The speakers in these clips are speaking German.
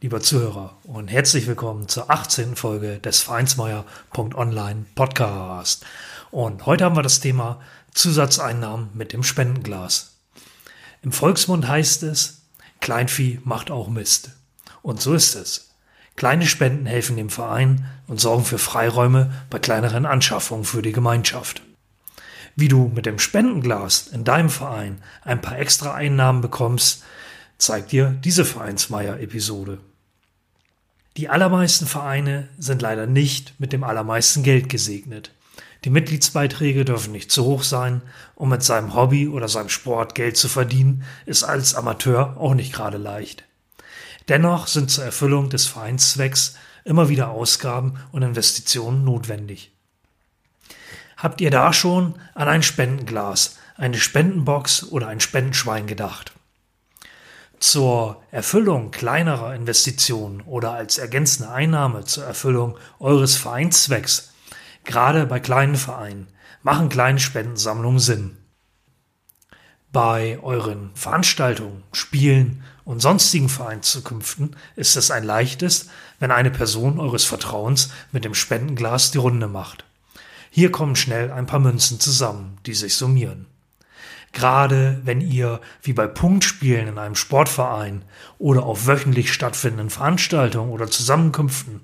lieber Zuhörer, und herzlich willkommen zur 18. Folge des Vereinsmeier.online Podcast. Und heute haben wir das Thema Zusatzeinnahmen mit dem Spendenglas. Im Volksmund heißt es, Kleinvieh macht auch Mist. Und so ist es. Kleine Spenden helfen dem Verein und sorgen für Freiräume bei kleineren Anschaffungen für die Gemeinschaft. Wie du mit dem Spendenglas in deinem Verein ein paar extra Einnahmen bekommst, zeigt dir diese Vereinsmeier-Episode. Die allermeisten Vereine sind leider nicht mit dem allermeisten Geld gesegnet. Die Mitgliedsbeiträge dürfen nicht zu hoch sein, um mit seinem Hobby oder seinem Sport Geld zu verdienen, ist als Amateur auch nicht gerade leicht. Dennoch sind zur Erfüllung des Vereinszwecks immer wieder Ausgaben und Investitionen notwendig. Habt ihr da schon an ein Spendenglas, eine Spendenbox oder ein Spendenschwein gedacht? Zur Erfüllung kleinerer Investitionen oder als ergänzende Einnahme zur Erfüllung eures Vereinszwecks, gerade bei kleinen Vereinen, machen kleine Spendensammlungen Sinn. Bei euren Veranstaltungen, Spielen und sonstigen Vereinszukünften ist es ein leichtes, wenn eine Person eures Vertrauens mit dem Spendenglas die Runde macht. Hier kommen schnell ein paar Münzen zusammen, die sich summieren. Gerade wenn ihr, wie bei Punktspielen in einem Sportverein oder auf wöchentlich stattfindenden Veranstaltungen oder Zusammenkünften,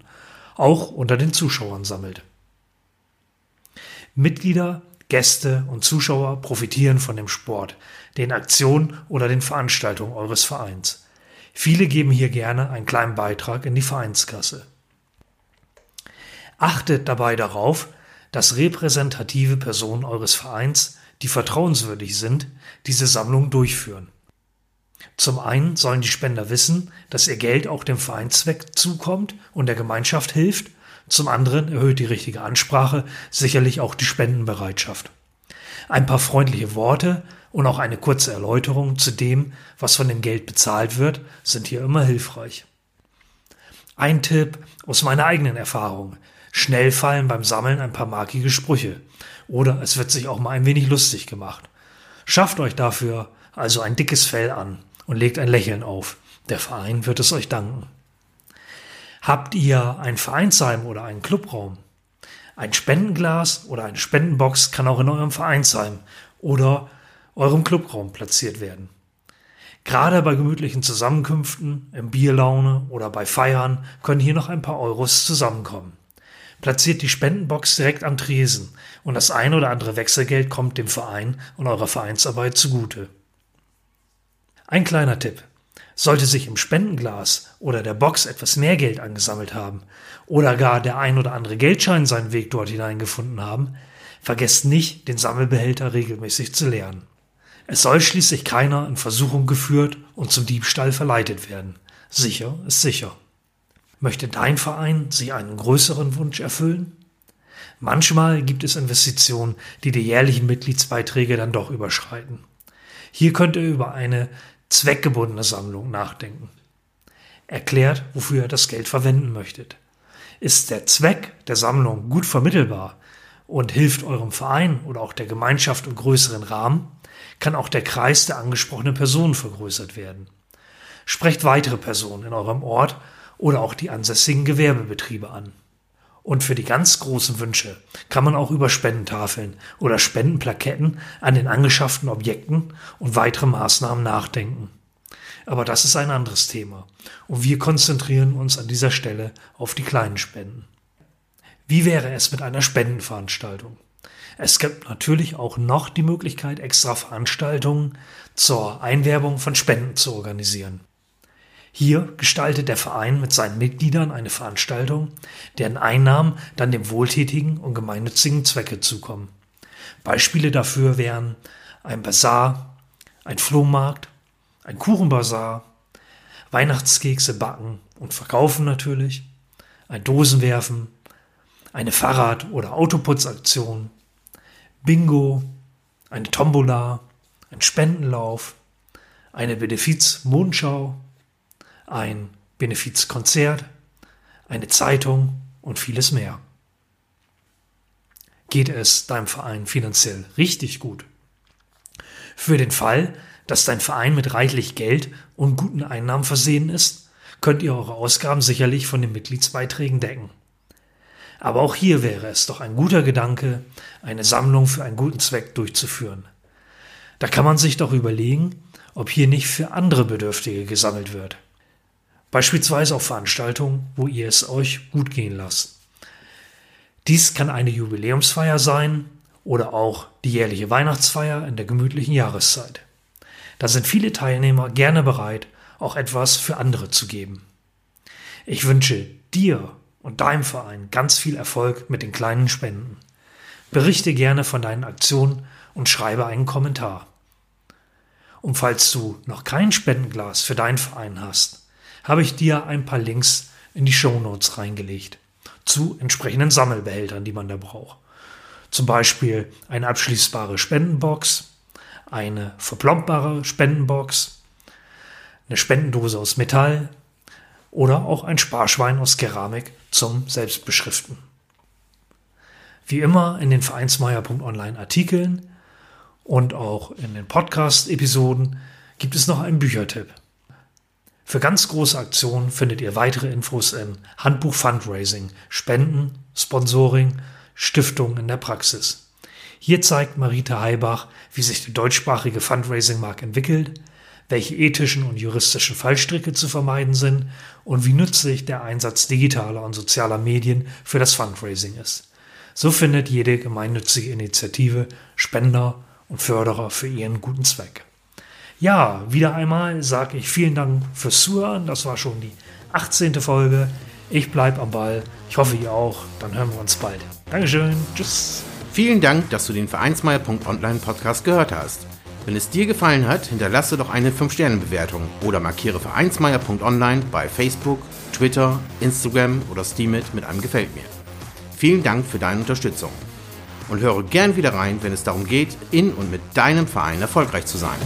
auch unter den Zuschauern sammelt. Mitglieder, Gäste und Zuschauer profitieren von dem Sport, den Aktionen oder den Veranstaltungen eures Vereins. Viele geben hier gerne einen kleinen Beitrag in die Vereinskasse. Achtet dabei darauf, dass repräsentative Personen eures Vereins, die vertrauenswürdig sind, diese Sammlung durchführen. Zum einen sollen die Spender wissen, dass ihr Geld auch dem Vereinszweck zukommt und der Gemeinschaft hilft. Zum anderen erhöht die richtige Ansprache sicherlich auch die Spendenbereitschaft. Ein paar freundliche Worte und auch eine kurze Erläuterung zu dem, was von dem Geld bezahlt wird, sind hier immer hilfreich. Ein Tipp aus meiner eigenen Erfahrung. Schnell fallen beim Sammeln ein paar markige Sprüche. Oder es wird sich auch mal ein wenig lustig gemacht. Schafft euch dafür also ein dickes Fell an und legt ein Lächeln auf. Der Verein wird es euch danken. Habt ihr ein Vereinsheim oder einen Clubraum? Ein Spendenglas oder eine Spendenbox kann auch in eurem Vereinsheim oder eurem Clubraum platziert werden. Gerade bei gemütlichen Zusammenkünften, im Bierlaune oder bei Feiern können hier noch ein paar Euros zusammenkommen platziert die Spendenbox direkt am Tresen und das ein oder andere Wechselgeld kommt dem Verein und eurer Vereinsarbeit zugute. Ein kleiner Tipp. Sollte sich im Spendenglas oder der Box etwas mehr Geld angesammelt haben oder gar der ein oder andere Geldschein seinen Weg dort hineingefunden haben, vergesst nicht, den Sammelbehälter regelmäßig zu leeren. Es soll schließlich keiner in Versuchung geführt und zum Diebstahl verleitet werden. Sicher ist sicher. Möchte dein Verein sich einen größeren Wunsch erfüllen? Manchmal gibt es Investitionen, die die jährlichen Mitgliedsbeiträge dann doch überschreiten. Hier könnt ihr über eine zweckgebundene Sammlung nachdenken. Erklärt, wofür ihr das Geld verwenden möchtet. Ist der Zweck der Sammlung gut vermittelbar und hilft eurem Verein oder auch der Gemeinschaft im größeren Rahmen, kann auch der Kreis der angesprochenen Personen vergrößert werden. Sprecht weitere Personen in eurem Ort oder auch die ansässigen Gewerbebetriebe an. Und für die ganz großen Wünsche kann man auch über Spendentafeln oder Spendenplaketten an den angeschafften Objekten und weitere Maßnahmen nachdenken. Aber das ist ein anderes Thema und wir konzentrieren uns an dieser Stelle auf die kleinen Spenden. Wie wäre es mit einer Spendenveranstaltung? Es gibt natürlich auch noch die Möglichkeit, extra Veranstaltungen zur Einwerbung von Spenden zu organisieren. Hier gestaltet der Verein mit seinen Mitgliedern eine Veranstaltung, deren Einnahmen dann dem wohltätigen und gemeinnützigen Zwecke zukommen. Beispiele dafür wären ein Bazar, ein Flohmarkt, ein Kuchenbazar, Weihnachtskekse backen und verkaufen natürlich, ein Dosenwerfen, eine Fahrrad- oder Autoputzaktion, Bingo, eine Tombola, ein Spendenlauf, eine Benefiz-Mondschau, ein Benefizkonzert, eine Zeitung und vieles mehr. Geht es deinem Verein finanziell richtig gut? Für den Fall, dass dein Verein mit reichlich Geld und guten Einnahmen versehen ist, könnt ihr eure Ausgaben sicherlich von den Mitgliedsbeiträgen decken. Aber auch hier wäre es doch ein guter Gedanke, eine Sammlung für einen guten Zweck durchzuführen. Da kann man sich doch überlegen, ob hier nicht für andere Bedürftige gesammelt wird. Beispielsweise auf Veranstaltungen, wo ihr es euch gut gehen lasst. Dies kann eine Jubiläumsfeier sein oder auch die jährliche Weihnachtsfeier in der gemütlichen Jahreszeit. Da sind viele Teilnehmer gerne bereit, auch etwas für andere zu geben. Ich wünsche dir und deinem Verein ganz viel Erfolg mit den kleinen Spenden. Berichte gerne von deinen Aktionen und schreibe einen Kommentar. Und falls du noch kein Spendenglas für deinen Verein hast, habe ich dir ein paar Links in die Show Notes reingelegt zu entsprechenden Sammelbehältern, die man da braucht. Zum Beispiel eine abschließbare Spendenbox, eine verplombare Spendenbox, eine Spendendose aus Metall oder auch ein Sparschwein aus Keramik zum Selbstbeschriften. Wie immer in den Vereinsmeier.online Artikeln und auch in den Podcast-Episoden gibt es noch einen Büchertipp. Für ganz große Aktionen findet ihr weitere Infos in Handbuch Fundraising, Spenden, Sponsoring, Stiftung in der Praxis. Hier zeigt Marita Heibach, wie sich der deutschsprachige Fundraising-Markt entwickelt, welche ethischen und juristischen Fallstricke zu vermeiden sind und wie nützlich der Einsatz digitaler und sozialer Medien für das Fundraising ist. So findet jede gemeinnützige Initiative Spender und Förderer für ihren guten Zweck. Ja, wieder einmal sage ich vielen Dank fürs Zuhören. Das war schon die 18. Folge. Ich bleibe am Ball. Ich hoffe, ihr auch. Dann hören wir uns bald. Dankeschön. Tschüss. Vielen Dank, dass du den Vereinsmeier.online Podcast gehört hast. Wenn es dir gefallen hat, hinterlasse doch eine 5-Sterne-Bewertung oder markiere Vereinsmeier.online bei Facebook, Twitter, Instagram oder Steamit mit einem Gefällt mir. Vielen Dank für deine Unterstützung und höre gern wieder rein, wenn es darum geht, in und mit deinem Verein erfolgreich zu sein.